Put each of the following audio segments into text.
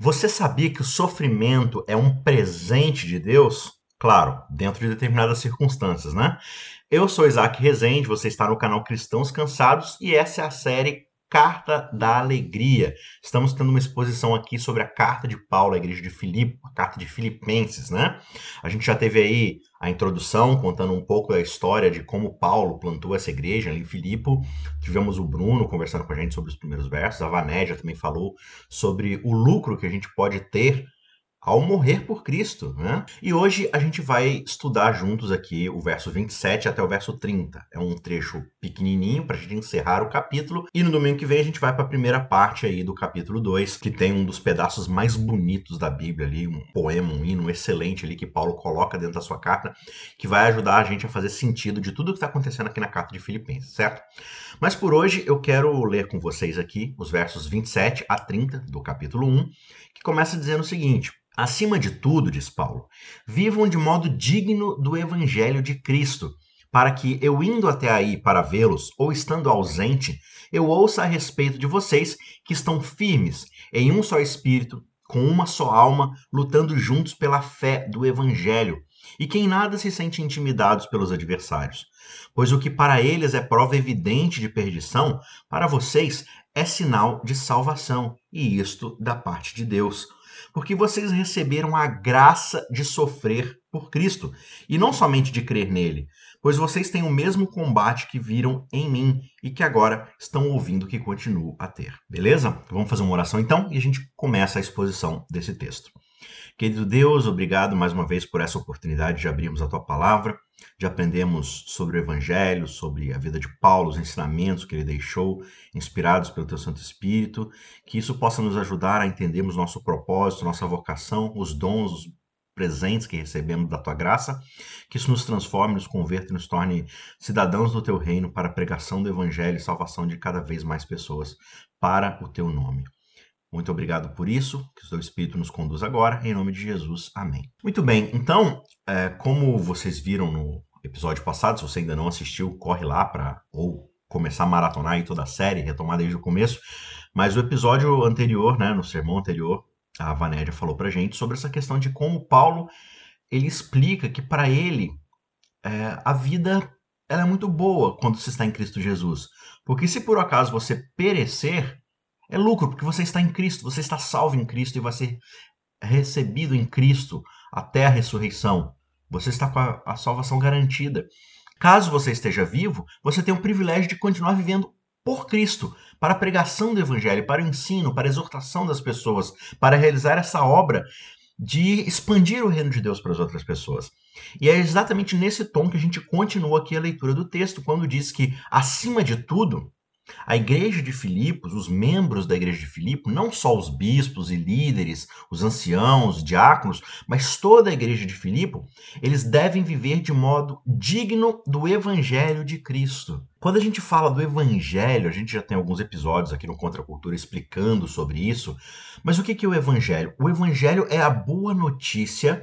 Você sabia que o sofrimento é um presente de Deus? Claro, dentro de determinadas circunstâncias, né? Eu sou Isaac Rezende, você está no canal Cristãos Cansados e essa é a série Carta da Alegria. Estamos tendo uma exposição aqui sobre a carta de Paulo à igreja de Filipe, a carta de Filipenses, né? A gente já teve aí a introdução contando um pouco da história de como Paulo plantou essa igreja ali em Filipe. Tivemos o Bruno conversando com a gente sobre os primeiros versos, a Vanédia também falou sobre o lucro que a gente pode ter ao morrer por Cristo. Né? E hoje a gente vai estudar juntos aqui o verso 27 até o verso 30. É um trecho pequenininho para a gente encerrar o capítulo. E no domingo que vem a gente vai para a primeira parte aí do capítulo 2, que tem um dos pedaços mais bonitos da Bíblia ali, um poema, um hino excelente ali que Paulo coloca dentro da sua carta, que vai ajudar a gente a fazer sentido de tudo que está acontecendo aqui na carta de Filipenses, certo? Mas por hoje eu quero ler com vocês aqui os versos 27 a 30 do capítulo 1, que começa dizendo o seguinte: Acima de tudo, diz Paulo, vivam de modo digno do evangelho de Cristo, para que eu indo até aí para vê-los ou estando ausente, eu ouça a respeito de vocês que estão firmes em um só espírito, com uma só alma, lutando juntos pela fé do evangelho, e que em nada se sentem intimidados pelos adversários. Pois o que para eles é prova evidente de perdição, para vocês é sinal de salvação, e isto da parte de Deus porque vocês receberam a graça de sofrer por Cristo, e não somente de crer nele, pois vocês têm o mesmo combate que viram em mim e que agora estão ouvindo que continuo a ter. Beleza? Vamos fazer uma oração então e a gente começa a exposição desse texto. Querido Deus, obrigado mais uma vez por essa oportunidade de abrirmos a tua palavra, de aprendermos sobre o Evangelho, sobre a vida de Paulo, os ensinamentos que ele deixou, inspirados pelo teu Santo Espírito, que isso possa nos ajudar a entendermos nosso propósito, nossa vocação, os dons, os presentes que recebemos da tua graça, que isso nos transforme, nos converta e nos torne cidadãos do teu reino para a pregação do Evangelho e salvação de cada vez mais pessoas para o teu nome. Muito obrigado por isso, que o seu Espírito nos conduz agora, em nome de Jesus. Amém. Muito bem, então, é, como vocês viram no episódio passado, se você ainda não assistiu, corre lá para ou começar a maratonar aí toda a série, retomar desde o começo. Mas o episódio anterior, né, no sermão anterior, a Vanédia falou para gente sobre essa questão de como Paulo ele explica que para ele é, a vida ela é muito boa quando se está em Cristo Jesus. Porque se por acaso você perecer, é lucro, porque você está em Cristo, você está salvo em Cristo e vai ser recebido em Cristo até a ressurreição. Você está com a, a salvação garantida. Caso você esteja vivo, você tem o privilégio de continuar vivendo por Cristo, para a pregação do Evangelho, para o ensino, para a exortação das pessoas, para realizar essa obra de expandir o reino de Deus para as outras pessoas. E é exatamente nesse tom que a gente continua aqui a leitura do texto, quando diz que, acima de tudo, a igreja de Filipos, os membros da igreja de Filipos, não só os bispos e líderes, os anciãos, os diáconos, mas toda a igreja de Filipe, eles devem viver de modo digno do evangelho de Cristo. Quando a gente fala do evangelho, a gente já tem alguns episódios aqui no Contra a Cultura explicando sobre isso, mas o que é o evangelho? O evangelho é a boa notícia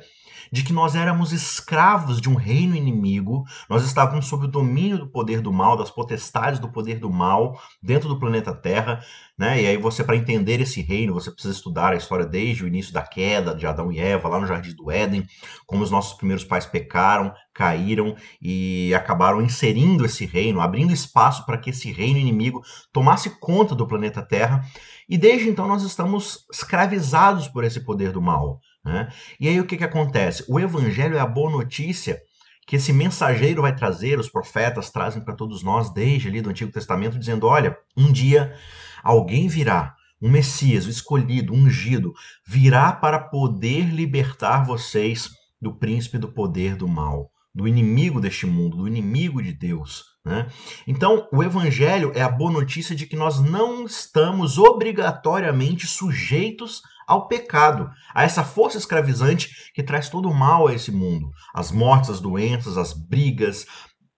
de que nós éramos escravos de um reino inimigo, nós estávamos sob o domínio do poder do mal, das potestades do poder do mal dentro do planeta Terra, né? E aí você para entender esse reino, você precisa estudar a história desde o início da queda de Adão e Eva lá no jardim do Éden, como os nossos primeiros pais pecaram, caíram e acabaram inserindo esse reino, abrindo espaço para que esse reino inimigo tomasse conta do planeta Terra. E desde então nós estamos escravizados por esse poder do mal. Né? E aí o que, que acontece? O evangelho é a boa notícia que esse mensageiro vai trazer, os profetas trazem para todos nós desde ali do Antigo Testamento, dizendo: olha, um dia alguém virá, um Messias, o escolhido, ungido, virá para poder libertar vocês do príncipe do poder do mal, do inimigo deste mundo, do inimigo de Deus. Né? Então, o Evangelho é a boa notícia de que nós não estamos obrigatoriamente sujeitos ao pecado, a essa força escravizante que traz todo o mal a esse mundo. As mortes, as doenças, as brigas,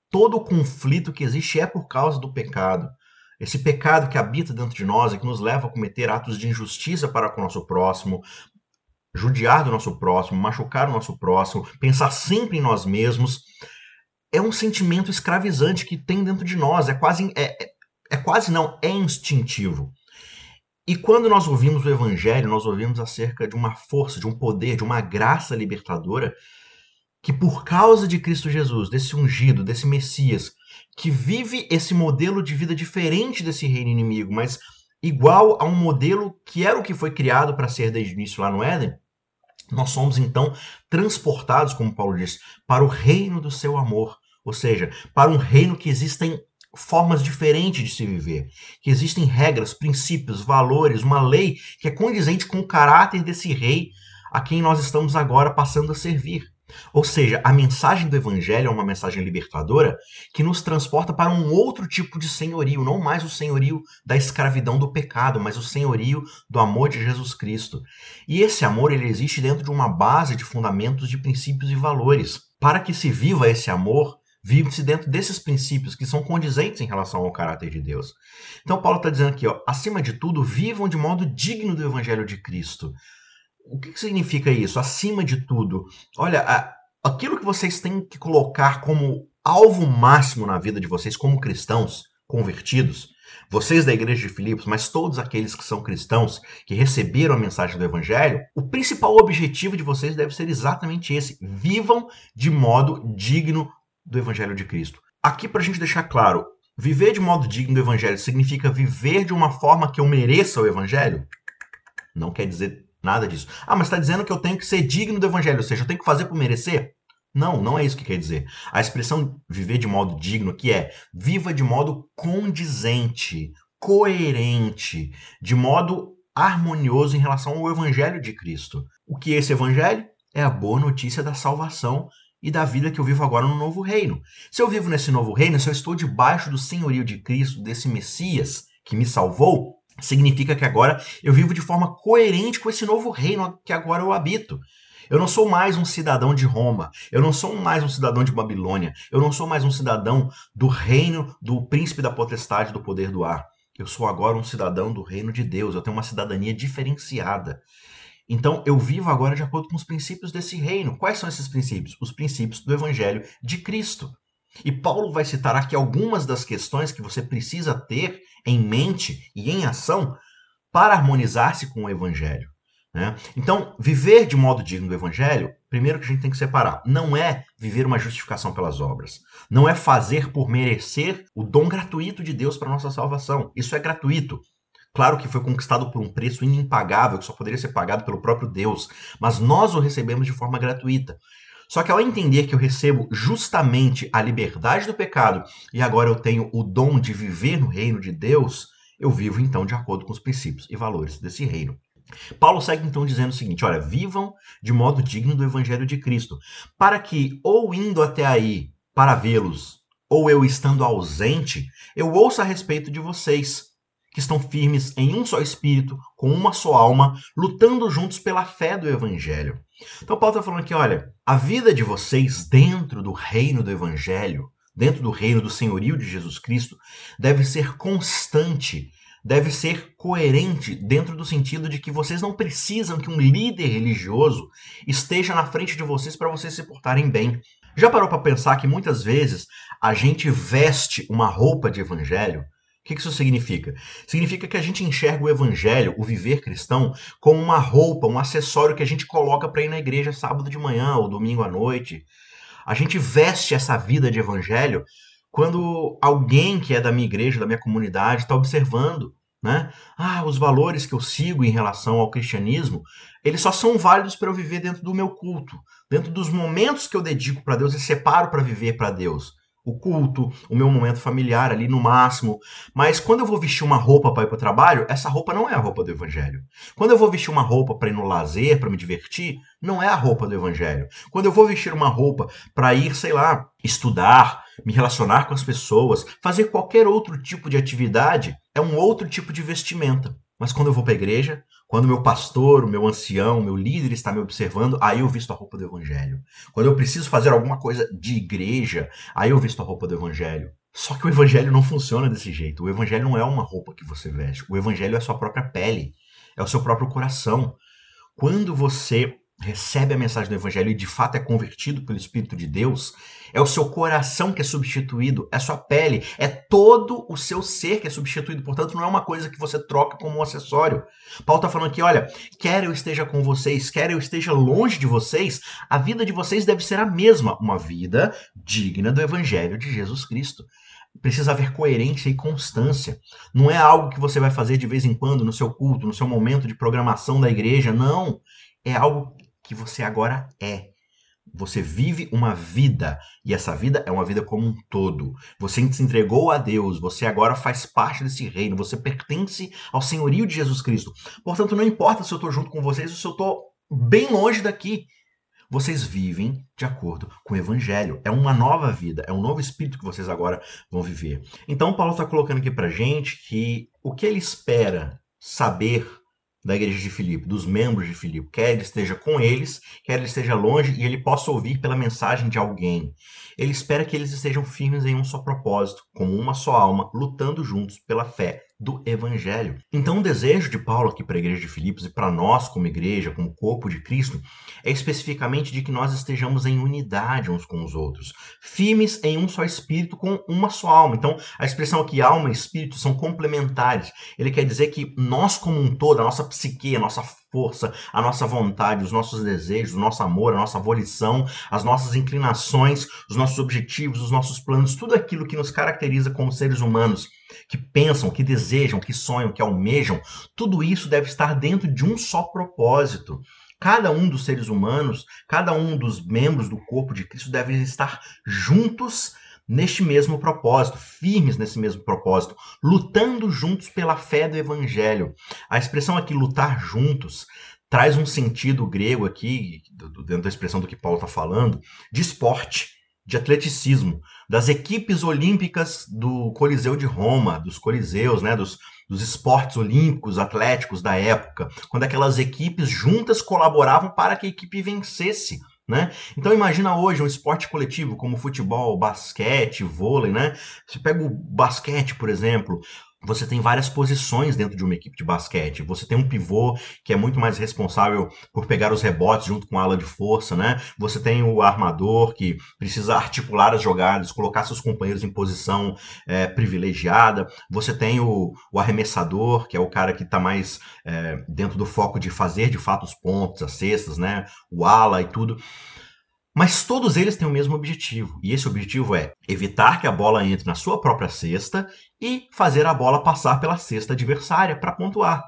todo o conflito que existe é por causa do pecado. Esse pecado que habita dentro de nós e que nos leva a cometer atos de injustiça para com o nosso próximo, judiar do nosso próximo, machucar o nosso próximo, pensar sempre em nós mesmos, é um sentimento escravizante que tem dentro de nós. É quase, é, é, é quase não, é instintivo. E quando nós ouvimos o Evangelho, nós ouvimos acerca de uma força, de um poder, de uma graça libertadora, que por causa de Cristo Jesus, desse ungido, desse Messias, que vive esse modelo de vida diferente desse reino inimigo, mas igual a um modelo que era o que foi criado para ser desde o início lá no Éden, nós somos então transportados, como Paulo diz, para o reino do seu amor, ou seja, para um reino que existem formas diferentes de se viver, que existem regras, princípios, valores, uma lei que é condizente com o caráter desse rei a quem nós estamos agora passando a servir. Ou seja, a mensagem do evangelho é uma mensagem libertadora que nos transporta para um outro tipo de senhorio, não mais o senhorio da escravidão do pecado, mas o senhorio do amor de Jesus Cristo. E esse amor ele existe dentro de uma base de fundamentos de princípios e valores. Para que se viva esse amor, vive-se dentro desses princípios que são condizentes em relação ao caráter de Deus. Então Paulo está dizendo aqui, ó, acima de tudo, vivam de modo digno do evangelho de Cristo. O que, que significa isso? Acima de tudo, olha, a, aquilo que vocês têm que colocar como alvo máximo na vida de vocês, como cristãos convertidos, vocês da igreja de Filipos, mas todos aqueles que são cristãos, que receberam a mensagem do evangelho, o principal objetivo de vocês deve ser exatamente esse: vivam de modo digno do evangelho de Cristo. Aqui, para a gente deixar claro, viver de modo digno do evangelho significa viver de uma forma que eu mereça o evangelho? Não quer dizer Nada disso. Ah, mas está dizendo que eu tenho que ser digno do evangelho, ou seja, eu tenho que fazer por merecer? Não, não é isso que quer dizer. A expressão viver de modo digno que é viva de modo condizente, coerente, de modo harmonioso em relação ao evangelho de Cristo. O que é esse evangelho? É a boa notícia da salvação e da vida que eu vivo agora no novo reino. Se eu vivo nesse novo reino, se eu estou debaixo do senhorio de Cristo, desse Messias que me salvou, significa que agora eu vivo de forma coerente com esse novo reino que agora eu habito. Eu não sou mais um cidadão de Roma, eu não sou mais um cidadão de Babilônia, eu não sou mais um cidadão do reino do príncipe da potestade do poder do ar. Eu sou agora um cidadão do reino de Deus, eu tenho uma cidadania diferenciada. Então eu vivo agora de acordo com os princípios desse reino. Quais são esses princípios? Os princípios do evangelho de Cristo. E Paulo vai citar aqui algumas das questões que você precisa ter em mente e em ação para harmonizar-se com o Evangelho. Né? Então, viver de modo digno do Evangelho, primeiro que a gente tem que separar, não é viver uma justificação pelas obras, não é fazer por merecer o dom gratuito de Deus para nossa salvação. Isso é gratuito. Claro que foi conquistado por um preço impagável, que só poderia ser pagado pelo próprio Deus, mas nós o recebemos de forma gratuita. Só que ao entender que eu recebo justamente a liberdade do pecado e agora eu tenho o dom de viver no reino de Deus, eu vivo então de acordo com os princípios e valores desse reino. Paulo segue então dizendo o seguinte: olha, vivam de modo digno do evangelho de Cristo, para que, ou indo até aí para vê-los, ou eu estando ausente, eu ouça a respeito de vocês, que estão firmes em um só espírito, com uma só alma, lutando juntos pela fé do evangelho. Então Paulo está falando aqui, olha, a vida de vocês dentro do reino do Evangelho, dentro do reino do senhorio de Jesus Cristo, deve ser constante, deve ser coerente dentro do sentido de que vocês não precisam que um líder religioso esteja na frente de vocês para vocês se portarem bem. Já parou para pensar que muitas vezes a gente veste uma roupa de evangelho o que isso significa? Significa que a gente enxerga o evangelho, o viver cristão, como uma roupa, um acessório que a gente coloca para ir na igreja sábado de manhã ou domingo à noite. A gente veste essa vida de evangelho quando alguém que é da minha igreja, da minha comunidade, está observando. Né? Ah, os valores que eu sigo em relação ao cristianismo, eles só são válidos para eu viver dentro do meu culto, dentro dos momentos que eu dedico para Deus e separo para viver para Deus o culto, o meu momento familiar ali no máximo. Mas quando eu vou vestir uma roupa para ir para o trabalho, essa roupa não é a roupa do evangelho. Quando eu vou vestir uma roupa para ir no lazer, para me divertir, não é a roupa do evangelho. Quando eu vou vestir uma roupa para ir, sei lá, estudar, me relacionar com as pessoas, fazer qualquer outro tipo de atividade, é um outro tipo de vestimenta. Mas quando eu vou para a igreja, quando meu pastor, o meu ancião, meu líder está me observando, aí eu visto a roupa do evangelho. Quando eu preciso fazer alguma coisa de igreja, aí eu visto a roupa do evangelho. Só que o evangelho não funciona desse jeito. O evangelho não é uma roupa que você veste. O evangelho é a sua própria pele, é o seu próprio coração. Quando você recebe a mensagem do Evangelho e de fato é convertido pelo Espírito de Deus, é o seu coração que é substituído, é sua pele, é todo o seu ser que é substituído. Portanto, não é uma coisa que você troca como um acessório. Paulo está falando aqui: olha, quer eu esteja com vocês, quer eu esteja longe de vocês, a vida de vocês deve ser a mesma, uma vida digna do Evangelho de Jesus Cristo. Precisa haver coerência e constância. Não é algo que você vai fazer de vez em quando no seu culto, no seu momento de programação da igreja. Não. É algo que você agora é. Você vive uma vida e essa vida é uma vida como um todo. Você se entregou a Deus, você agora faz parte desse reino, você pertence ao senhorio de Jesus Cristo. Portanto, não importa se eu estou junto com vocês ou se eu estou bem longe daqui. Vocês vivem de acordo com o Evangelho. É uma nova vida, é um novo espírito que vocês agora vão viver. Então, Paulo está colocando aqui para gente que o que ele espera saber da igreja de Filipe, dos membros de Filipe, quer ele esteja com eles, quer ele esteja longe e ele possa ouvir pela mensagem de alguém. Ele espera que eles estejam firmes em um só propósito, como uma só alma, lutando juntos pela fé do Evangelho. Então, o desejo de Paulo aqui para a igreja de Filipos e para nós, como igreja, como corpo de Cristo, é especificamente de que nós estejamos em unidade uns com os outros, firmes em um só espírito, com uma só alma. Então, a expressão aqui, alma e espírito, são complementares. Ele quer dizer que nós, como um todo, a nossa psique, a nossa força, a nossa vontade, os nossos desejos, o nosso amor, a nossa volição, as nossas inclinações, os nossos objetivos, os nossos planos, tudo aquilo que nos caracteriza como seres humanos que pensam, que desejam, que sonham, que almejam, tudo isso deve estar dentro de um só propósito. Cada um dos seres humanos, cada um dos membros do corpo de Cristo deve estar juntos neste mesmo propósito, firmes nesse mesmo propósito, lutando juntos pela fé do evangelho. A expressão aqui lutar juntos traz um sentido grego aqui, dentro da expressão do que Paulo está falando, de esporte de atleticismo, das equipes olímpicas do Coliseu de Roma, dos Coliseus, né, dos, dos esportes olímpicos, atléticos da época, quando aquelas equipes juntas colaboravam para que a equipe vencesse. Né? Então imagina hoje um esporte coletivo como futebol, basquete, vôlei, né? Você pega o basquete, por exemplo, você tem várias posições dentro de uma equipe de basquete. Você tem um pivô que é muito mais responsável por pegar os rebotes junto com a ala de força, né? Você tem o armador que precisa articular as jogadas, colocar seus companheiros em posição é, privilegiada. Você tem o, o, arremessador, que é o cara que está mais é, dentro do foco de fazer de fato os pontos, as cestas, né? O ala e tudo. Mas todos eles têm o mesmo objetivo, e esse objetivo é evitar que a bola entre na sua própria cesta e fazer a bola passar pela cesta adversária para pontuar.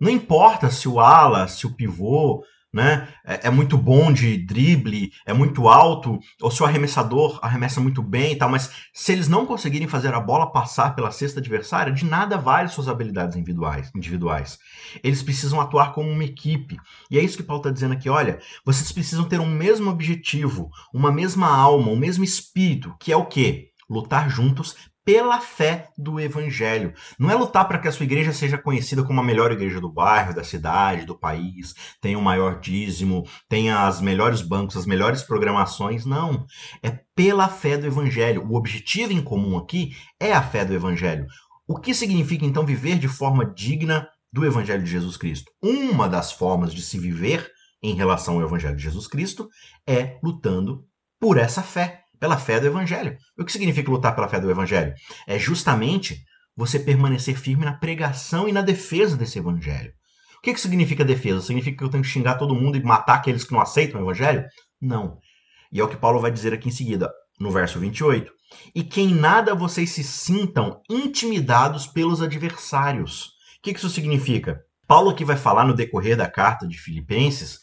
Não importa se o ala, se o pivô, né? É, é, muito bom de drible, é muito alto, ou se o arremessador arremessa muito bem e tal, mas se eles não conseguirem fazer a bola passar pela cesta adversária, de nada vale suas habilidades individuais. individuais. Eles precisam atuar como uma equipe. E é isso que Paulo está dizendo aqui: olha, vocês precisam ter um mesmo objetivo, uma mesma alma, um mesmo espírito, que é o quê? Lutar juntos pela fé do evangelho. Não é lutar para que a sua igreja seja conhecida como a melhor igreja do bairro, da cidade, do país, tenha o maior dízimo, tenha as melhores bancos, as melhores programações. Não. É pela fé do evangelho. O objetivo em comum aqui é a fé do evangelho. O que significa então viver de forma digna do evangelho de Jesus Cristo? Uma das formas de se viver em relação ao evangelho de Jesus Cristo é lutando por essa fé pela fé do Evangelho. O que significa lutar pela fé do Evangelho? É justamente você permanecer firme na pregação e na defesa desse Evangelho. O que, que significa defesa? Significa que eu tenho que xingar todo mundo e matar aqueles que não aceitam o Evangelho? Não. E é o que Paulo vai dizer aqui em seguida, no verso 28. E que em nada vocês se sintam intimidados pelos adversários. O que, que isso significa? Paulo aqui vai falar no decorrer da carta de Filipenses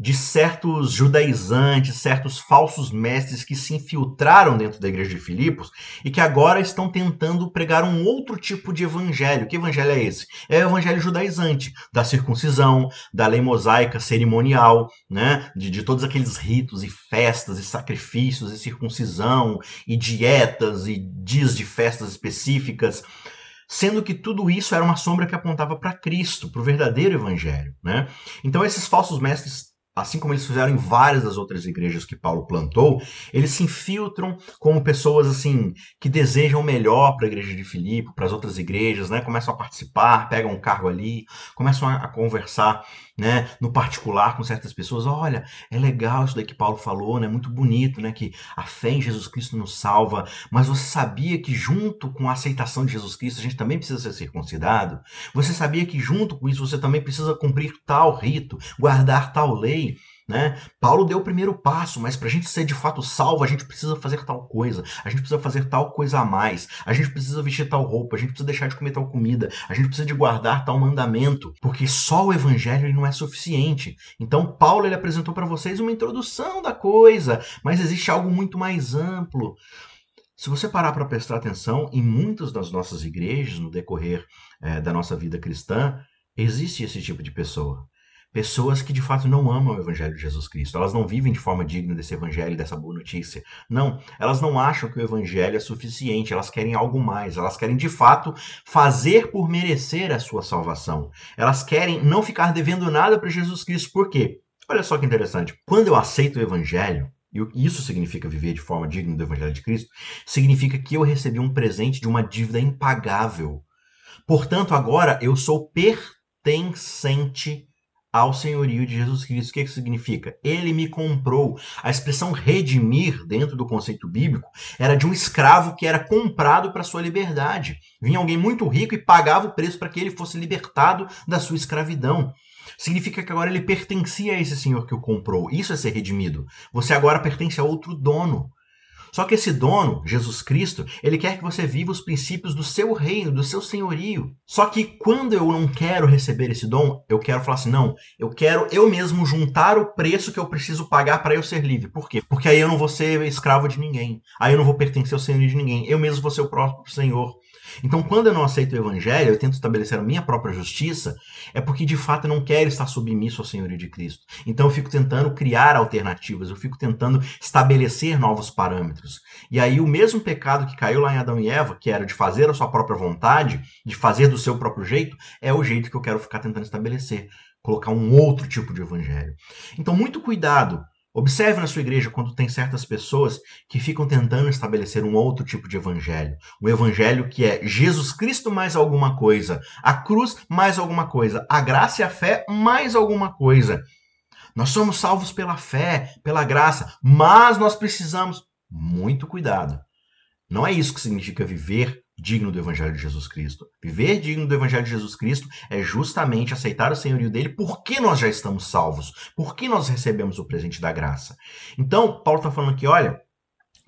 de certos judaizantes, certos falsos mestres que se infiltraram dentro da igreja de Filipos e que agora estão tentando pregar um outro tipo de evangelho. Que evangelho é esse? É o evangelho judaizante, da circuncisão, da lei mosaica cerimonial, né? de, de todos aqueles ritos e festas e sacrifícios e circuncisão e dietas e dias de festas específicas sendo que tudo isso era uma sombra que apontava para Cristo, para o verdadeiro evangelho. Né? Então, esses falsos mestres assim como eles fizeram em várias das outras igrejas que Paulo plantou, eles se infiltram como pessoas assim que desejam melhor para a igreja de Filipe, para as outras igrejas, né? Começam a participar, pegam um cargo ali, começam a, a conversar né, no particular com certas pessoas, olha, é legal isso daí que Paulo falou, né, muito bonito, né, que a fé em Jesus Cristo nos salva, mas você sabia que junto com a aceitação de Jesus Cristo a gente também precisa ser circuncidado? Você sabia que junto com isso você também precisa cumprir tal rito, guardar tal lei? Né? Paulo deu o primeiro passo, mas para a gente ser de fato salvo, a gente precisa fazer tal coisa, a gente precisa fazer tal coisa a mais, a gente precisa vestir tal roupa, a gente precisa deixar de comer tal comida, a gente precisa de guardar tal mandamento, porque só o evangelho não é suficiente. Então Paulo ele apresentou para vocês uma introdução da coisa, mas existe algo muito mais amplo. Se você parar para prestar atenção, em muitas das nossas igrejas, no decorrer é, da nossa vida cristã, existe esse tipo de pessoa pessoas que de fato não amam o Evangelho de Jesus Cristo. Elas não vivem de forma digna desse Evangelho, dessa boa notícia. Não, elas não acham que o Evangelho é suficiente, elas querem algo mais. Elas querem de fato fazer por merecer a sua salvação. Elas querem não ficar devendo nada para Jesus Cristo. Por quê? Olha só que interessante. Quando eu aceito o Evangelho, e isso significa viver de forma digna do Evangelho de Cristo, significa que eu recebi um presente de uma dívida impagável. Portanto, agora eu sou pertencente ao senhorio de Jesus Cristo. O que, que significa? Ele me comprou. A expressão redimir, dentro do conceito bíblico, era de um escravo que era comprado para sua liberdade. Vinha alguém muito rico e pagava o preço para que ele fosse libertado da sua escravidão. Significa que agora ele pertencia a esse senhor que o comprou. Isso é ser redimido. Você agora pertence a outro dono. Só que esse dono, Jesus Cristo, ele quer que você viva os princípios do seu reino, do seu senhorio. Só que quando eu não quero receber esse dom, eu quero falar assim: não, eu quero eu mesmo juntar o preço que eu preciso pagar para eu ser livre. Por quê? Porque aí eu não vou ser escravo de ninguém. Aí eu não vou pertencer ao senhorio de ninguém. Eu mesmo vou ser o próprio senhor. Então, quando eu não aceito o evangelho, eu tento estabelecer a minha própria justiça, é porque de fato eu não quero estar submisso ao senhorio de Cristo. Então, eu fico tentando criar alternativas, eu fico tentando estabelecer novos parâmetros. E aí, o mesmo pecado que caiu lá em Adão e Eva, que era de fazer a sua própria vontade, de fazer do seu próprio jeito, é o jeito que eu quero ficar tentando estabelecer. Colocar um outro tipo de evangelho. Então, muito cuidado Observe na sua igreja quando tem certas pessoas que ficam tentando estabelecer um outro tipo de evangelho. O evangelho que é Jesus Cristo mais alguma coisa, a cruz mais alguma coisa, a graça e a fé mais alguma coisa. Nós somos salvos pela fé, pela graça, mas nós precisamos muito cuidado. Não é isso que significa viver digno do Evangelho de Jesus Cristo. Viver digno do Evangelho de Jesus Cristo é justamente aceitar o senhorio dele porque nós já estamos salvos, porque nós recebemos o presente da graça. Então, Paulo está falando aqui: olha,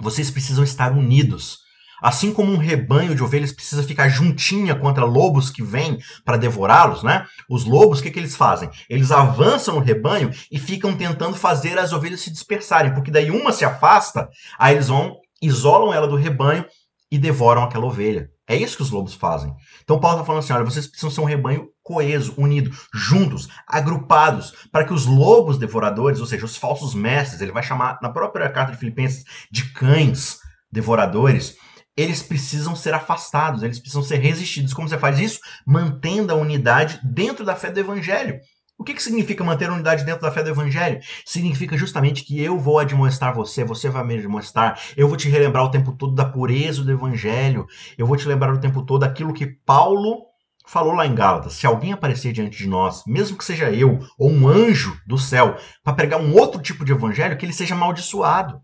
vocês precisam estar unidos. Assim como um rebanho de ovelhas precisa ficar juntinha contra lobos que vêm para devorá-los, né? Os lobos, o que, que eles fazem? Eles avançam o rebanho e ficam tentando fazer as ovelhas se dispersarem, porque daí uma se afasta, aí eles vão, isolam ela do rebanho e devoram aquela ovelha. É isso que os lobos fazem. Então Paulo está falando assim: olha, vocês precisam ser um rebanho coeso, unido, juntos, agrupados, para que os lobos devoradores, ou seja, os falsos mestres, ele vai chamar na própria carta de Filipenses de cães devoradores, eles precisam ser afastados, eles precisam ser resistidos. Como você faz isso? Mantendo a unidade dentro da fé do evangelho. O que, que significa manter a unidade dentro da fé do Evangelho? Significa justamente que eu vou admoestar você, você vai me admoestar, eu vou te relembrar o tempo todo da pureza do Evangelho, eu vou te lembrar o tempo todo aquilo que Paulo falou lá em Gálatas: se alguém aparecer diante de nós, mesmo que seja eu ou um anjo do céu, para pregar um outro tipo de evangelho, que ele seja amaldiçoado.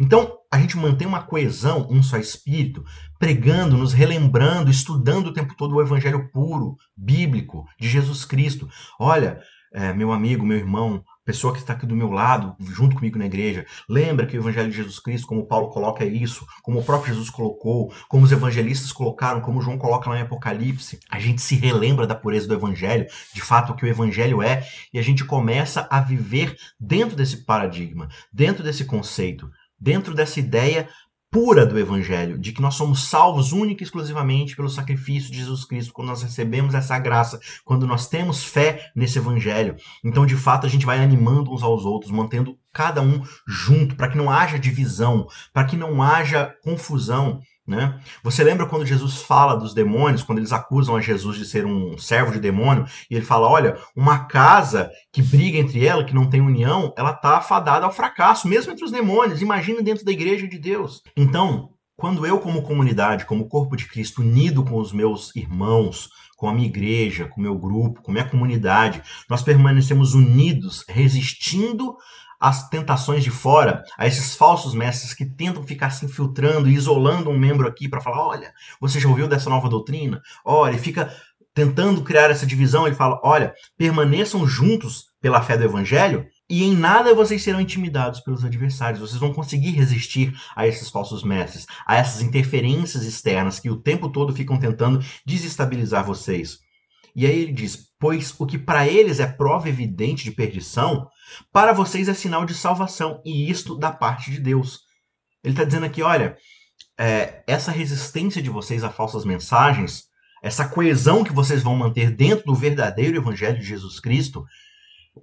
Então, a gente mantém uma coesão, um só espírito, pregando, nos relembrando, estudando o tempo todo o evangelho puro, bíblico, de Jesus Cristo. Olha, é, meu amigo, meu irmão, pessoa que está aqui do meu lado, junto comigo na igreja, lembra que o Evangelho de Jesus Cristo, como Paulo coloca isso, como o próprio Jesus colocou, como os evangelistas colocaram, como João coloca lá em Apocalipse, a gente se relembra da pureza do Evangelho, de fato o que o Evangelho é, e a gente começa a viver dentro desse paradigma, dentro desse conceito, dentro dessa ideia pura do Evangelho, de que nós somos salvos única e exclusivamente pelo sacrifício de Jesus Cristo, quando nós recebemos essa graça, quando nós temos fé nesse Evangelho. Então, de fato, a gente vai animando uns aos outros, mantendo cada um junto, para que não haja divisão, para que não haja confusão. Né? Você lembra quando Jesus fala dos demônios, quando eles acusam a Jesus de ser um servo de demônio, e ele fala: olha, uma casa que briga entre ela, que não tem união, ela está afadada ao fracasso, mesmo entre os demônios. Imagina dentro da igreja de Deus. Então, quando eu, como comunidade, como corpo de Cristo, unido com os meus irmãos, com a minha igreja, com o meu grupo, com a minha comunidade, nós permanecemos unidos, resistindo às tentações de fora, a esses falsos mestres que tentam ficar se infiltrando e isolando um membro aqui para falar: olha, você já ouviu dessa nova doutrina? Olha, e fica tentando criar essa divisão. Ele fala: olha, permaneçam juntos pela fé do evangelho e em nada vocês serão intimidados pelos adversários. Vocês vão conseguir resistir a esses falsos mestres, a essas interferências externas que o tempo todo ficam tentando desestabilizar vocês. E aí ele diz: Pois o que para eles é prova evidente de perdição, para vocês é sinal de salvação, e isto da parte de Deus. Ele está dizendo aqui: olha, é, essa resistência de vocês a falsas mensagens, essa coesão que vocês vão manter dentro do verdadeiro evangelho de Jesus Cristo,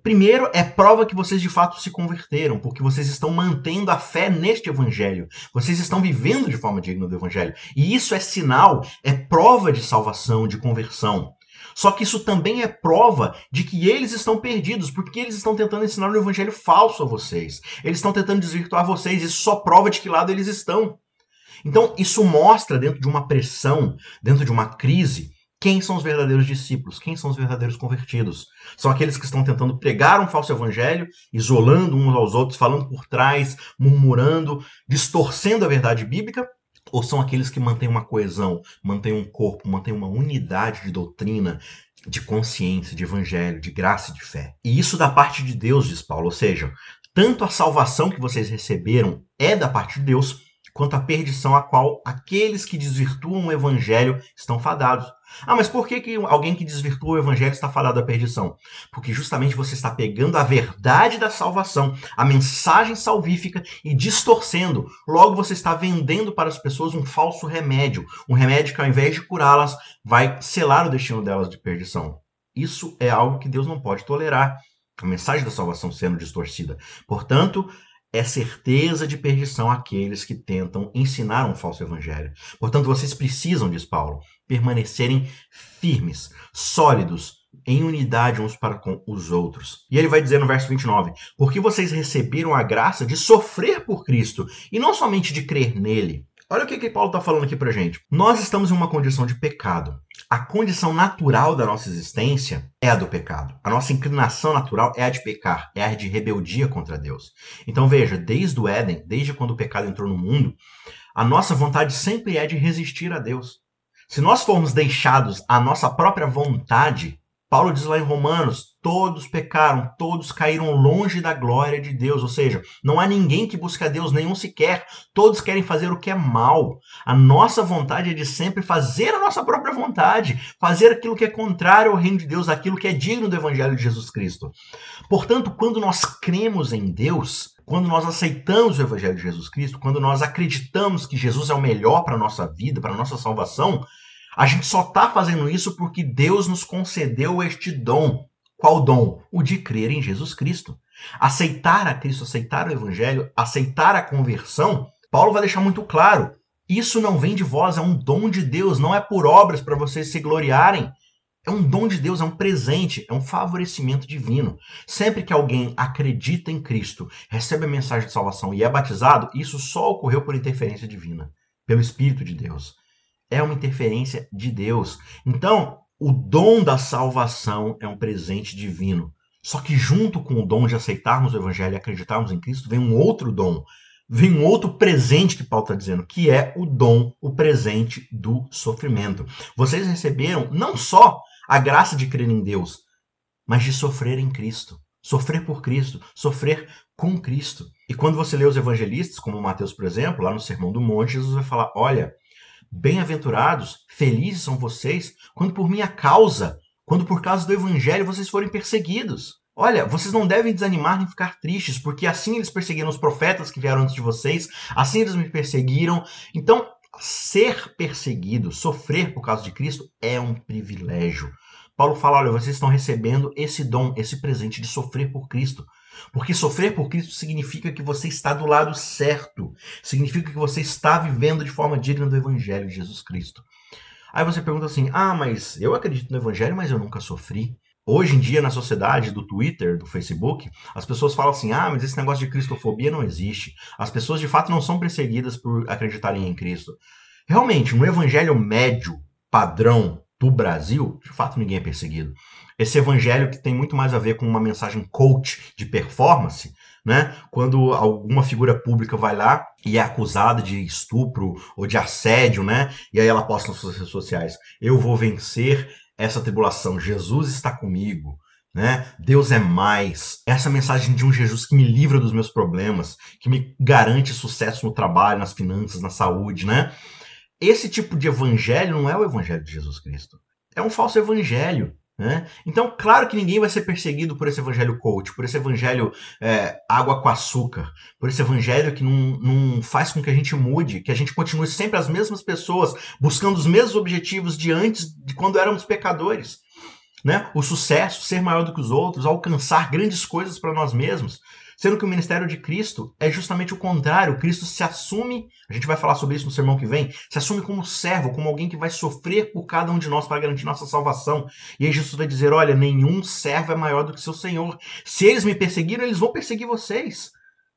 Primeiro, é prova que vocês de fato se converteram, porque vocês estão mantendo a fé neste evangelho. Vocês estão vivendo de forma digna do evangelho. E isso é sinal, é prova de salvação, de conversão. Só que isso também é prova de que eles estão perdidos, porque eles estão tentando ensinar um evangelho falso a vocês. Eles estão tentando desvirtuar vocês, isso só prova de que lado eles estão. Então, isso mostra, dentro de uma pressão, dentro de uma crise, quem são os verdadeiros discípulos? Quem são os verdadeiros convertidos? São aqueles que estão tentando pregar um falso evangelho, isolando uns aos outros, falando por trás, murmurando, distorcendo a verdade bíblica? Ou são aqueles que mantêm uma coesão, mantêm um corpo, mantêm uma unidade de doutrina, de consciência, de evangelho, de graça e de fé? E isso da parte de Deus, diz Paulo. Ou seja, tanto a salvação que vocês receberam é da parte de Deus, quanto à perdição a qual aqueles que desvirtuam o evangelho estão fadados. Ah, mas por que, que alguém que desvirtua o evangelho está fadado à perdição? Porque justamente você está pegando a verdade da salvação, a mensagem salvífica e distorcendo. Logo você está vendendo para as pessoas um falso remédio, um remédio que ao invés de curá-las, vai selar o destino delas de perdição. Isso é algo que Deus não pode tolerar. A mensagem da salvação sendo distorcida. Portanto, é certeza de perdição aqueles que tentam ensinar um falso evangelho. Portanto, vocês precisam, diz Paulo, permanecerem firmes, sólidos, em unidade uns para com os outros. E ele vai dizer no verso 29: Porque vocês receberam a graça de sofrer por Cristo, e não somente de crer nele. Olha o que, que Paulo está falando aqui para gente. Nós estamos em uma condição de pecado. A condição natural da nossa existência é a do pecado. A nossa inclinação natural é a de pecar, é a de rebeldia contra Deus. Então veja, desde o Éden, desde quando o pecado entrou no mundo, a nossa vontade sempre é de resistir a Deus. Se nós formos deixados à nossa própria vontade, Paulo diz lá em Romanos: todos pecaram, todos caíram longe da glória de Deus. Ou seja, não há ninguém que busca Deus, nenhum sequer. Todos querem fazer o que é mal. A nossa vontade é de sempre fazer a nossa própria vontade, fazer aquilo que é contrário ao reino de Deus, aquilo que é digno do evangelho de Jesus Cristo. Portanto, quando nós cremos em Deus, quando nós aceitamos o Evangelho de Jesus Cristo, quando nós acreditamos que Jesus é o melhor para a nossa vida, para a nossa salvação, a gente só está fazendo isso porque Deus nos concedeu este dom. Qual dom? O de crer em Jesus Cristo. Aceitar a Cristo, aceitar o Evangelho, aceitar a conversão, Paulo vai deixar muito claro. Isso não vem de vós, é um dom de Deus, não é por obras para vocês se gloriarem. É um dom de Deus, é um presente, é um favorecimento divino. Sempre que alguém acredita em Cristo, recebe a mensagem de salvação e é batizado, isso só ocorreu por interferência divina, pelo Espírito de Deus é uma interferência de Deus. Então, o dom da salvação é um presente divino. Só que junto com o dom de aceitarmos o evangelho e acreditarmos em Cristo, vem um outro dom, vem um outro presente que Paulo está dizendo, que é o dom, o presente do sofrimento. Vocês receberam não só a graça de crer em Deus, mas de sofrer em Cristo. Sofrer por Cristo, sofrer com Cristo. E quando você lê os evangelistas, como Mateus, por exemplo, lá no Sermão do Monte, Jesus vai falar: olha, Bem-aventurados, felizes são vocês, quando por minha causa, quando por causa do evangelho vocês forem perseguidos. Olha, vocês não devem desanimar nem ficar tristes, porque assim eles perseguiram os profetas que vieram antes de vocês, assim eles me perseguiram. Então, ser perseguido, sofrer por causa de Cristo é um privilégio. Paulo fala: olha, vocês estão recebendo esse dom, esse presente de sofrer por Cristo. Porque sofrer por Cristo significa que você está do lado certo, significa que você está vivendo de forma digna do Evangelho de Jesus Cristo. Aí você pergunta assim: ah, mas eu acredito no Evangelho, mas eu nunca sofri. Hoje em dia, na sociedade do Twitter, do Facebook, as pessoas falam assim: ah, mas esse negócio de cristofobia não existe. As pessoas de fato não são perseguidas por acreditarem em Cristo. Realmente, no evangelho médio, padrão, do Brasil, de fato ninguém é perseguido. Esse evangelho que tem muito mais a ver com uma mensagem coach de performance, né? Quando alguma figura pública vai lá e é acusada de estupro ou de assédio, né? E aí ela posta nas suas redes sociais: "Eu vou vencer essa tribulação, Jesus está comigo". Né? Deus é mais. Essa mensagem de um Jesus que me livra dos meus problemas, que me garante sucesso no trabalho, nas finanças, na saúde, né? Esse tipo de evangelho não é o evangelho de Jesus Cristo. É um falso evangelho. Né? Então, claro que ninguém vai ser perseguido por esse evangelho coach, por esse evangelho é, água com açúcar, por esse evangelho que não, não faz com que a gente mude, que a gente continue sempre as mesmas pessoas, buscando os mesmos objetivos de antes, de quando éramos pecadores. Né? O sucesso, ser maior do que os outros, alcançar grandes coisas para nós mesmos. Sendo que o ministério de Cristo é justamente o contrário. Cristo se assume, a gente vai falar sobre isso no sermão que vem, se assume como servo, como alguém que vai sofrer por cada um de nós para garantir nossa salvação. E aí Jesus vai dizer: olha, nenhum servo é maior do que seu Senhor. Se eles me perseguiram, eles vão perseguir vocês.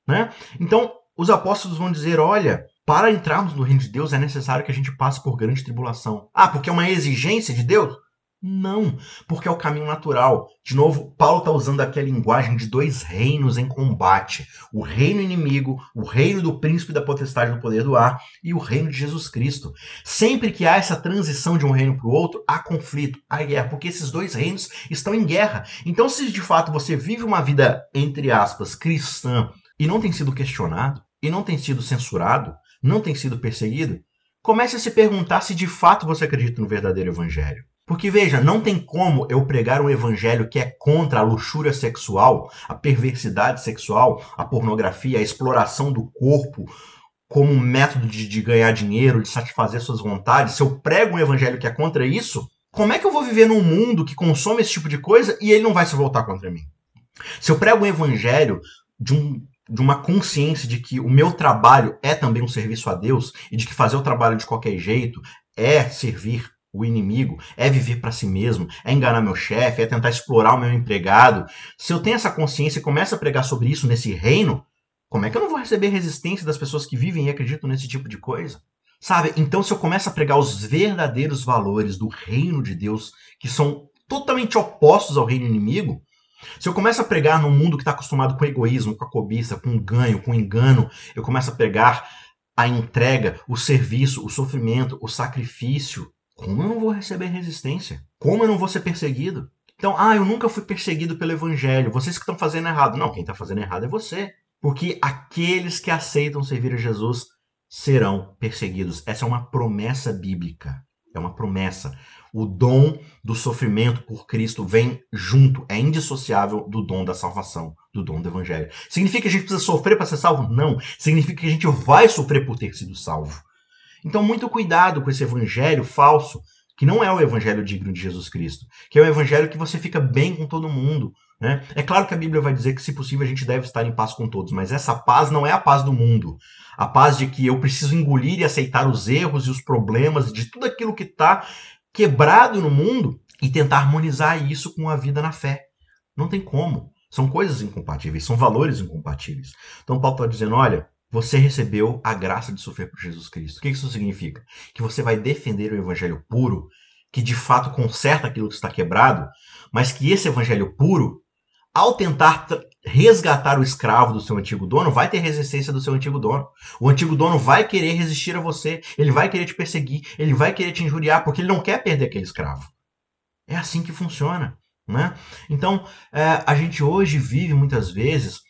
Né? Então, os apóstolos vão dizer: olha, para entrarmos no reino de Deus é necessário que a gente passe por grande tribulação. Ah, porque é uma exigência de Deus? Não, porque é o caminho natural. De novo, Paulo está usando aqui a linguagem de dois reinos em combate: o reino inimigo, o reino do príncipe da potestade do poder do ar e o reino de Jesus Cristo. Sempre que há essa transição de um reino para o outro, há conflito, há guerra, porque esses dois reinos estão em guerra. Então, se de fato você vive uma vida, entre aspas, cristã e não tem sido questionado, e não tem sido censurado, não tem sido perseguido, comece a se perguntar se de fato você acredita no verdadeiro evangelho. Porque veja, não tem como eu pregar um evangelho que é contra a luxúria sexual, a perversidade sexual, a pornografia, a exploração do corpo como um método de, de ganhar dinheiro, de satisfazer suas vontades. Se eu prego um evangelho que é contra isso, como é que eu vou viver num mundo que consome esse tipo de coisa e ele não vai se voltar contra mim? Se eu prego um evangelho de um de uma consciência de que o meu trabalho é também um serviço a Deus e de que fazer o trabalho de qualquer jeito é servir o inimigo, é viver para si mesmo, é enganar meu chefe, é tentar explorar o meu empregado. Se eu tenho essa consciência e começo a pregar sobre isso nesse reino, como é que eu não vou receber resistência das pessoas que vivem e acreditam nesse tipo de coisa? Sabe? Então, se eu começo a pregar os verdadeiros valores do reino de Deus, que são totalmente opostos ao reino inimigo, se eu começo a pregar num mundo que está acostumado com egoísmo, com a cobiça, com ganho, com engano, eu começo a pregar a entrega, o serviço, o sofrimento, o sacrifício, como eu não vou receber resistência? Como eu não vou ser perseguido? Então, ah, eu nunca fui perseguido pelo evangelho. Vocês que estão fazendo errado. Não, quem está fazendo errado é você. Porque aqueles que aceitam servir a Jesus serão perseguidos. Essa é uma promessa bíblica. É uma promessa. O dom do sofrimento por Cristo vem junto, é indissociável do dom da salvação, do dom do evangelho. Significa que a gente precisa sofrer para ser salvo? Não. Significa que a gente vai sofrer por ter sido salvo. Então, muito cuidado com esse evangelho falso, que não é o evangelho digno de Jesus Cristo, que é o evangelho que você fica bem com todo mundo. Né? É claro que a Bíblia vai dizer que, se possível, a gente deve estar em paz com todos, mas essa paz não é a paz do mundo. A paz de que eu preciso engolir e aceitar os erros e os problemas de tudo aquilo que está quebrado no mundo e tentar harmonizar isso com a vida na fé. Não tem como. São coisas incompatíveis, são valores incompatíveis. Então, Paulo está dizendo: olha, você recebeu a graça de sofrer por Jesus Cristo. O que isso significa? Que você vai defender o evangelho puro, que de fato conserta aquilo que está quebrado, mas que esse evangelho puro, ao tentar resgatar o escravo do seu antigo dono, vai ter resistência do seu antigo dono. O antigo dono vai querer resistir a você, ele vai querer te perseguir, ele vai querer te injuriar, porque ele não quer perder aquele escravo. É assim que funciona. Né? Então, é, a gente hoje vive muitas vezes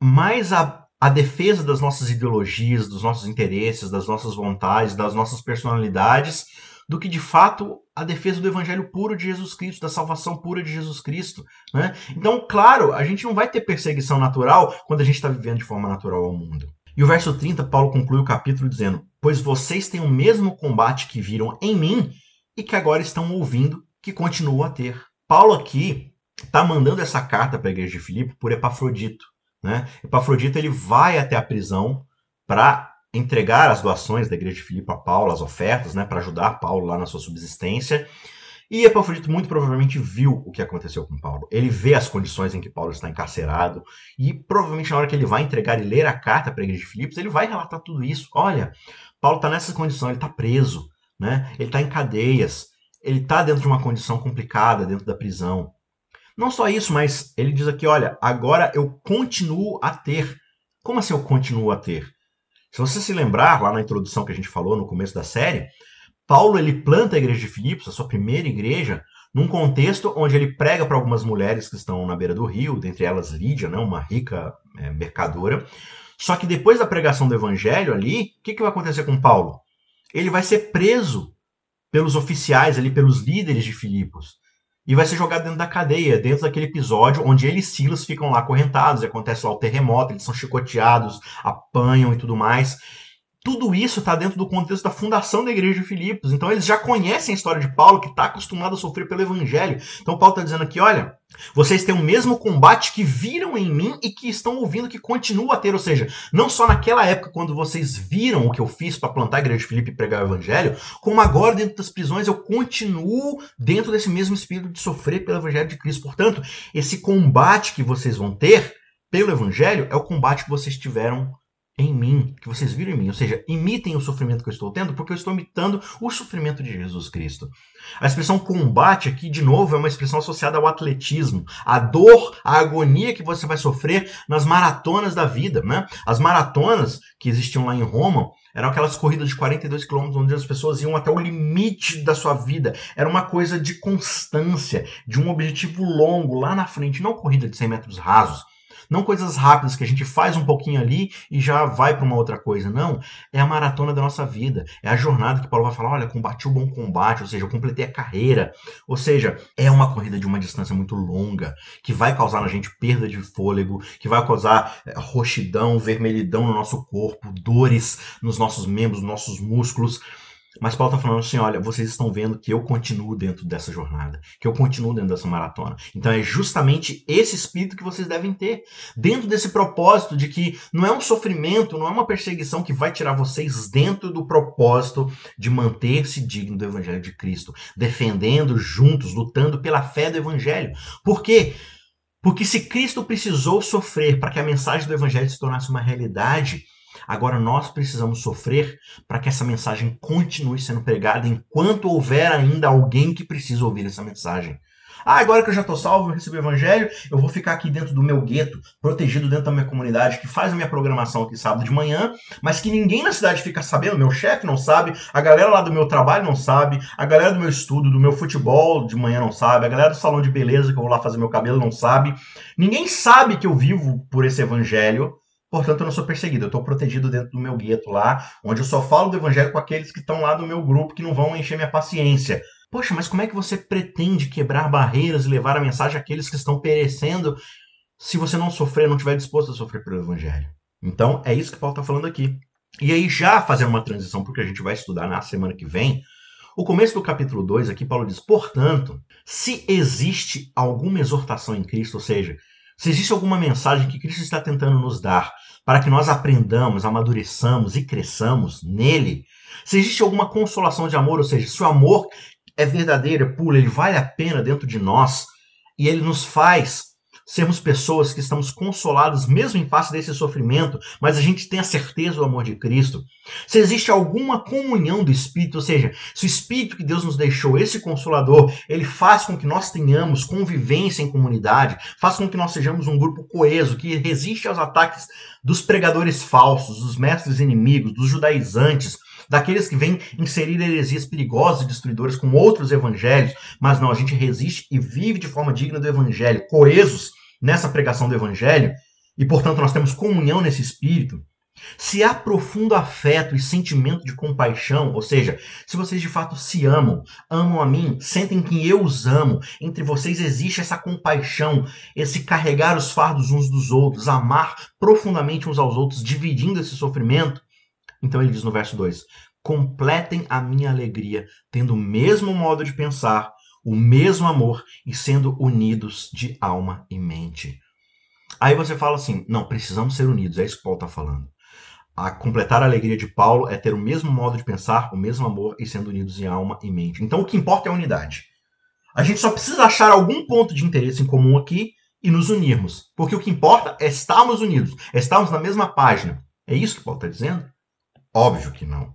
mais a a defesa das nossas ideologias, dos nossos interesses, das nossas vontades, das nossas personalidades, do que de fato a defesa do evangelho puro de Jesus Cristo, da salvação pura de Jesus Cristo. Né? Então, claro, a gente não vai ter perseguição natural quando a gente está vivendo de forma natural ao mundo. E o verso 30, Paulo conclui o capítulo dizendo: Pois vocês têm o mesmo combate que viram em mim e que agora estão ouvindo, que continuam a ter. Paulo aqui está mandando essa carta para a igreja de Filipe por Epafrodito. Né? Epafrodito ele vai até a prisão para entregar as doações da igreja de Filipe a Paulo, as ofertas, né, para ajudar Paulo lá na sua subsistência. E Epafrodito muito provavelmente viu o que aconteceu com Paulo. Ele vê as condições em que Paulo está encarcerado e provavelmente na hora que ele vai entregar e ler a carta para a igreja de Filipos, ele vai relatar tudo isso. Olha, Paulo está nessa condição, ele está preso, né? Ele está em cadeias. ele está dentro de uma condição complicada, dentro da prisão. Não só isso, mas ele diz aqui: olha, agora eu continuo a ter. Como assim eu continuo a ter? Se você se lembrar, lá na introdução que a gente falou no começo da série, Paulo ele planta a igreja de Filipos, a sua primeira igreja, num contexto onde ele prega para algumas mulheres que estão na beira do rio, dentre elas Lídia, né, uma rica é, mercadora. Só que depois da pregação do evangelho ali, o que, que vai acontecer com Paulo? Ele vai ser preso pelos oficiais ali, pelos líderes de Filipos. E vai ser jogado dentro da cadeia, dentro daquele episódio onde ele e Silas ficam lá acorrentados, acontece lá o terremoto, eles são chicoteados, apanham e tudo mais tudo isso está dentro do contexto da fundação da igreja de Filipos. Então eles já conhecem a história de Paulo, que está acostumado a sofrer pelo evangelho. Então Paulo está dizendo aqui: olha, vocês têm o mesmo combate que viram em mim e que estão ouvindo que continua a ter. Ou seja, não só naquela época, quando vocês viram o que eu fiz para plantar a igreja de Filipe e pregar o evangelho, como agora dentro das prisões eu continuo dentro desse mesmo espírito de sofrer pelo evangelho de Cristo. Portanto, esse combate que vocês vão ter pelo evangelho é o combate que vocês tiveram em mim, que vocês viram em mim. Ou seja, imitem o sofrimento que eu estou tendo, porque eu estou imitando o sofrimento de Jesus Cristo. A expressão combate aqui, de novo, é uma expressão associada ao atletismo. A dor, a agonia que você vai sofrer nas maratonas da vida. Né? As maratonas que existiam lá em Roma eram aquelas corridas de 42 quilômetros onde as pessoas iam até o limite da sua vida. Era uma coisa de constância, de um objetivo longo lá na frente, não corrida de 100 metros rasos. Não coisas rápidas que a gente faz um pouquinho ali e já vai para uma outra coisa. Não. É a maratona da nossa vida. É a jornada que Paulo vai falar: olha, combati o bom combate, ou seja, eu completei a carreira. Ou seja, é uma corrida de uma distância muito longa, que vai causar na gente perda de fôlego, que vai causar eh, roxidão, vermelhidão no nosso corpo, dores nos nossos membros, nos nossos músculos. Mas Paulo está falando assim: olha, vocês estão vendo que eu continuo dentro dessa jornada, que eu continuo dentro dessa maratona. Então é justamente esse espírito que vocês devem ter. Dentro desse propósito de que não é um sofrimento, não é uma perseguição que vai tirar vocês dentro do propósito de manter-se digno do Evangelho de Cristo, defendendo juntos, lutando pela fé do Evangelho. Por quê? Porque se Cristo precisou sofrer para que a mensagem do Evangelho se tornasse uma realidade, Agora nós precisamos sofrer para que essa mensagem continue sendo pregada enquanto houver ainda alguém que precisa ouvir essa mensagem. Ah, agora que eu já estou salvo, eu recebi o evangelho, eu vou ficar aqui dentro do meu gueto, protegido dentro da minha comunidade, que faz a minha programação aqui sábado de manhã, mas que ninguém na cidade fica sabendo, meu chefe não sabe, a galera lá do meu trabalho não sabe, a galera do meu estudo, do meu futebol de manhã não sabe, a galera do salão de beleza que eu vou lá fazer meu cabelo não sabe. Ninguém sabe que eu vivo por esse evangelho, Portanto, eu não sou perseguido, eu estou protegido dentro do meu gueto lá, onde eu só falo do evangelho com aqueles que estão lá no meu grupo, que não vão encher minha paciência. Poxa, mas como é que você pretende quebrar barreiras e levar a mensagem àqueles que estão perecendo se você não sofrer, não estiver disposto a sofrer pelo evangelho? Então, é isso que Paulo está falando aqui. E aí, já fazendo uma transição para o que a gente vai estudar na semana que vem, o começo do capítulo 2 aqui, Paulo diz: Portanto, se existe alguma exortação em Cristo, ou seja, se existe alguma mensagem que Cristo está tentando nos dar para que nós aprendamos, amadureçamos e cresçamos nele, se existe alguma consolação de amor, ou seja, se o amor é verdadeiro, é puro, ele vale a pena dentro de nós e ele nos faz sermos pessoas que estamos consolados mesmo em face desse sofrimento, mas a gente tem a certeza do amor de Cristo. Se existe alguma comunhão do Espírito, ou seja, se o Espírito que Deus nos deixou, esse consolador, ele faz com que nós tenhamos convivência em comunidade, faz com que nós sejamos um grupo coeso, que resiste aos ataques dos pregadores falsos, dos mestres inimigos, dos judaizantes, daqueles que vêm inserir heresias perigosas e destruidoras com outros evangelhos, mas não, a gente resiste e vive de forma digna do evangelho, coesos nessa pregação do evangelho, e portanto nós temos comunhão nesse espírito. Se há profundo afeto e sentimento de compaixão, ou seja, se vocês de fato se amam, amam a mim, sentem que eu os amo, entre vocês existe essa compaixão, esse carregar os fardos uns dos outros, amar profundamente uns aos outros, dividindo esse sofrimento, então ele diz no verso 2: completem a minha alegria, tendo o mesmo modo de pensar, o mesmo amor e sendo unidos de alma e mente. Aí você fala assim: não, precisamos ser unidos, é isso que Paulo está falando. A completar a alegria de Paulo é ter o mesmo modo de pensar, o mesmo amor e sendo unidos em alma e mente. Então o que importa é a unidade. A gente só precisa achar algum ponto de interesse em comum aqui e nos unirmos. Porque o que importa é estarmos unidos, é estarmos na mesma página. É isso que Paulo está dizendo? Óbvio que não.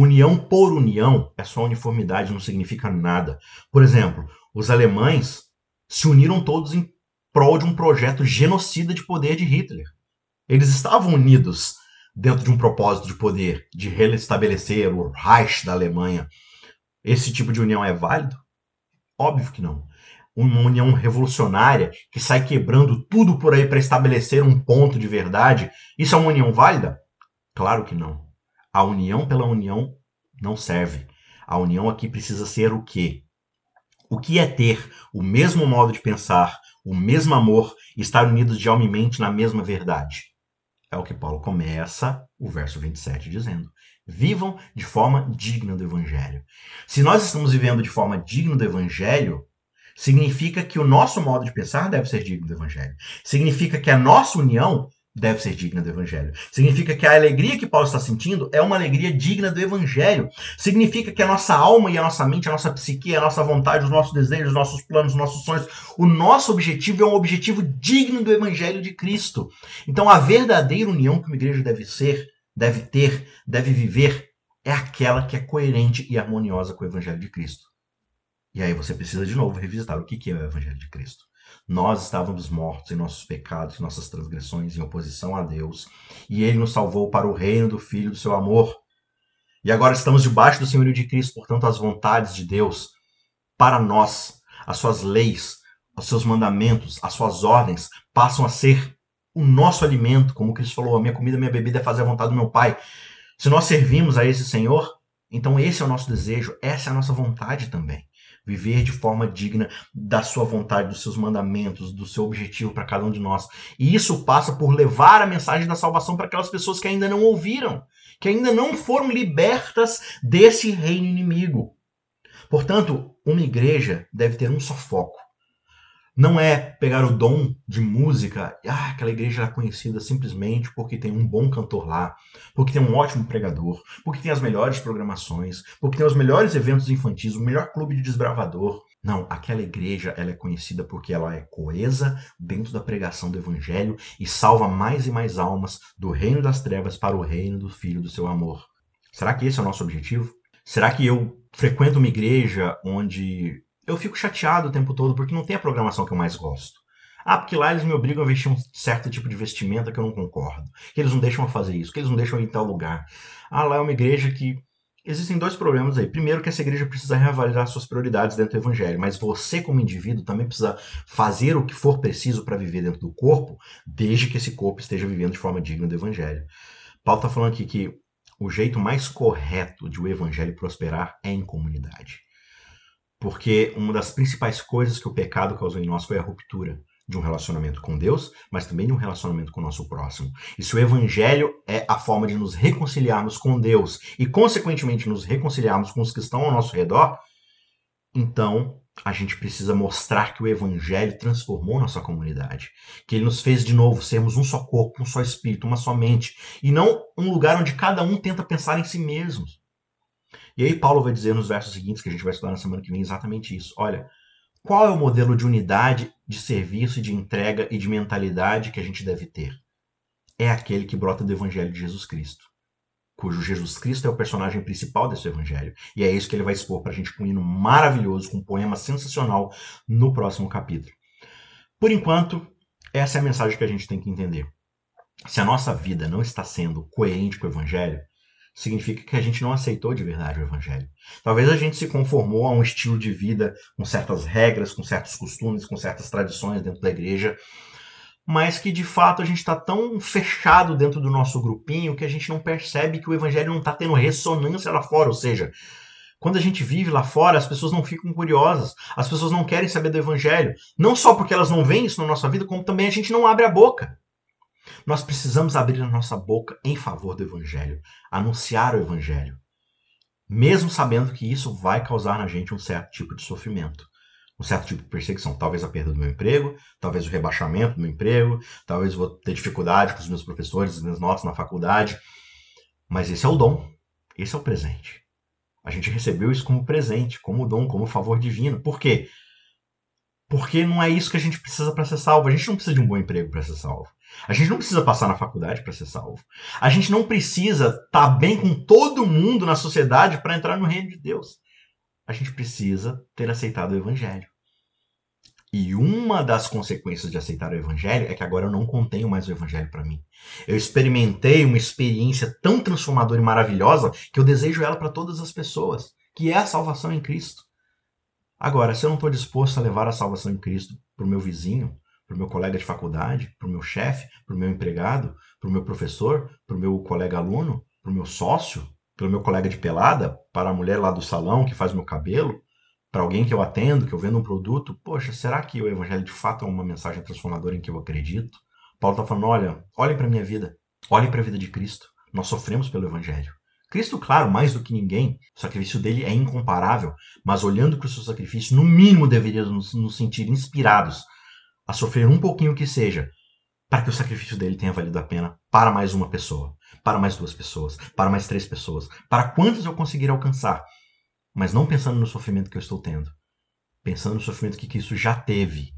União por união é só uniformidade, não significa nada. Por exemplo, os alemães se uniram todos em prol de um projeto genocida de poder de Hitler. Eles estavam unidos dentro de um propósito de poder, de restabelecer o Reich da Alemanha. Esse tipo de união é válido? Óbvio que não. Uma união revolucionária que sai quebrando tudo por aí para estabelecer um ponto de verdade, isso é uma união válida? Claro que não. A união pela união não serve. A união aqui precisa ser o quê? O que é ter o mesmo modo de pensar, o mesmo amor estar unidos de alma e mente na mesma verdade? É o que Paulo começa o verso 27 dizendo. Vivam de forma digna do Evangelho. Se nós estamos vivendo de forma digna do Evangelho, significa que o nosso modo de pensar deve ser digno do Evangelho. Significa que a nossa união deve ser digna do Evangelho. Significa que a alegria que Paulo está sentindo é uma alegria digna do Evangelho. Significa que a nossa alma e a nossa mente, a nossa psique, a nossa vontade, os nossos desejos, os nossos planos, os nossos sonhos, o nosso objetivo é um objetivo digno do Evangelho de Cristo. Então a verdadeira união que uma igreja deve ser, deve ter, deve viver, é aquela que é coerente e harmoniosa com o Evangelho de Cristo. E aí você precisa de novo revisitar o que é o Evangelho de Cristo. Nós estávamos mortos em nossos pecados, em nossas transgressões, em oposição a Deus, e Ele nos salvou para o reino do Filho do seu amor. E agora estamos debaixo do senhorio de Cristo, portanto, as vontades de Deus para nós, as suas leis, os seus mandamentos, as suas ordens passam a ser o nosso alimento, como Cristo falou, a minha comida, a minha bebida é fazer a vontade do meu Pai. Se nós servimos a esse Senhor, então esse é o nosso desejo, essa é a nossa vontade também viver de forma digna da sua vontade, dos seus mandamentos, do seu objetivo para cada um de nós. E isso passa por levar a mensagem da salvação para aquelas pessoas que ainda não ouviram, que ainda não foram libertas desse reino inimigo. Portanto, uma igreja deve ter um só foco não é pegar o dom de música, ah, aquela igreja é conhecida simplesmente porque tem um bom cantor lá, porque tem um ótimo pregador, porque tem as melhores programações, porque tem os melhores eventos infantis, o melhor clube de desbravador. Não, aquela igreja ela é conhecida porque ela é coesa dentro da pregação do evangelho e salva mais e mais almas do reino das trevas para o reino do filho do seu amor. Será que esse é o nosso objetivo? Será que eu frequento uma igreja onde eu fico chateado o tempo todo porque não tem a programação que eu mais gosto. Ah, porque lá eles me obrigam a vestir um certo tipo de vestimenta que eu não concordo. Que eles não deixam eu fazer isso, que eles não deixam eu ir em tal lugar. Ah, lá é uma igreja que. Existem dois problemas aí. Primeiro, que essa igreja precisa reavaliar suas prioridades dentro do evangelho, mas você, como indivíduo, também precisa fazer o que for preciso para viver dentro do corpo, desde que esse corpo esteja vivendo de forma digna do evangelho. Paulo está falando aqui que o jeito mais correto de o evangelho prosperar é em comunidade. Porque uma das principais coisas que o pecado causou em nós foi a ruptura de um relacionamento com Deus, mas também de um relacionamento com o nosso próximo. E se o evangelho é a forma de nos reconciliarmos com Deus e, consequentemente, nos reconciliarmos com os que estão ao nosso redor, então a gente precisa mostrar que o evangelho transformou nossa comunidade, que ele nos fez de novo sermos um só corpo, um só espírito, uma só mente, e não um lugar onde cada um tenta pensar em si mesmos. E aí Paulo vai dizer nos versos seguintes, que a gente vai estudar na semana que vem, exatamente isso. Olha, qual é o modelo de unidade, de serviço, de entrega e de mentalidade que a gente deve ter? É aquele que brota do Evangelho de Jesus Cristo, cujo Jesus Cristo é o personagem principal desse Evangelho. E é isso que ele vai expor para a gente com um hino maravilhoso, com um poema sensacional no próximo capítulo. Por enquanto, essa é a mensagem que a gente tem que entender. Se a nossa vida não está sendo coerente com o Evangelho, significa que a gente não aceitou de verdade o evangelho. Talvez a gente se conformou a um estilo de vida com certas regras, com certos costumes, com certas tradições dentro da igreja, mas que de fato a gente está tão fechado dentro do nosso grupinho que a gente não percebe que o evangelho não está tendo ressonância lá fora, ou seja, quando a gente vive lá fora, as pessoas não ficam curiosas, as pessoas não querem saber do evangelho, não só porque elas não veem isso na nossa vida, como também a gente não abre a boca. Nós precisamos abrir a nossa boca em favor do Evangelho, anunciar o Evangelho, mesmo sabendo que isso vai causar na gente um certo tipo de sofrimento, um certo tipo de perseguição. Talvez a perda do meu emprego, talvez o rebaixamento do meu emprego, talvez vou ter dificuldade com os meus professores, as minhas notas na faculdade. Mas esse é o dom, esse é o presente. A gente recebeu isso como presente, como dom, como favor divino. Por quê? Porque não é isso que a gente precisa para ser salvo. A gente não precisa de um bom emprego para ser salvo. A gente não precisa passar na faculdade para ser salvo. A gente não precisa estar tá bem com todo mundo na sociedade para entrar no reino de Deus. A gente precisa ter aceitado o evangelho. E uma das consequências de aceitar o evangelho é que agora eu não contenho mais o evangelho para mim. Eu experimentei uma experiência tão transformadora e maravilhosa que eu desejo ela para todas as pessoas, que é a salvação em Cristo. Agora, se eu não estou disposto a levar a salvação em Cristo para o meu vizinho, para o meu colega de faculdade, para o meu chefe, para o meu empregado, para o meu professor, para o meu colega aluno, para o meu sócio, para o meu colega de pelada, para a mulher lá do salão que faz meu cabelo, para alguém que eu atendo, que eu vendo um produto, poxa, será que o evangelho de fato é uma mensagem transformadora em que eu acredito? Paulo está falando, olha, olhem para a minha vida, olhem para a vida de Cristo. Nós sofremos pelo evangelho. Cristo, claro, mais do que ninguém, o sacrifício dele é incomparável, mas olhando para o seu sacrifício, no mínimo deveríamos nos sentir inspirados a sofrer um pouquinho que seja, para que o sacrifício dele tenha valido a pena para mais uma pessoa, para mais duas pessoas, para mais três pessoas, para quantos eu conseguir alcançar mas não pensando no sofrimento que eu estou tendo, pensando no sofrimento que Cristo já teve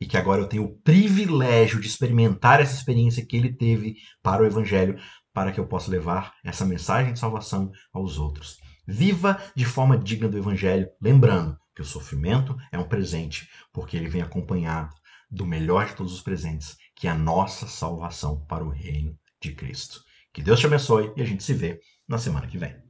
e que agora eu tenho o privilégio de experimentar essa experiência que ele teve para o Evangelho, para que eu possa levar essa mensagem de salvação aos outros. Viva de forma digna do Evangelho, lembrando que o sofrimento é um presente, porque ele vem acompanhado do melhor de todos os presentes, que é a nossa salvação para o reino de Cristo. Que Deus te abençoe e a gente se vê na semana que vem.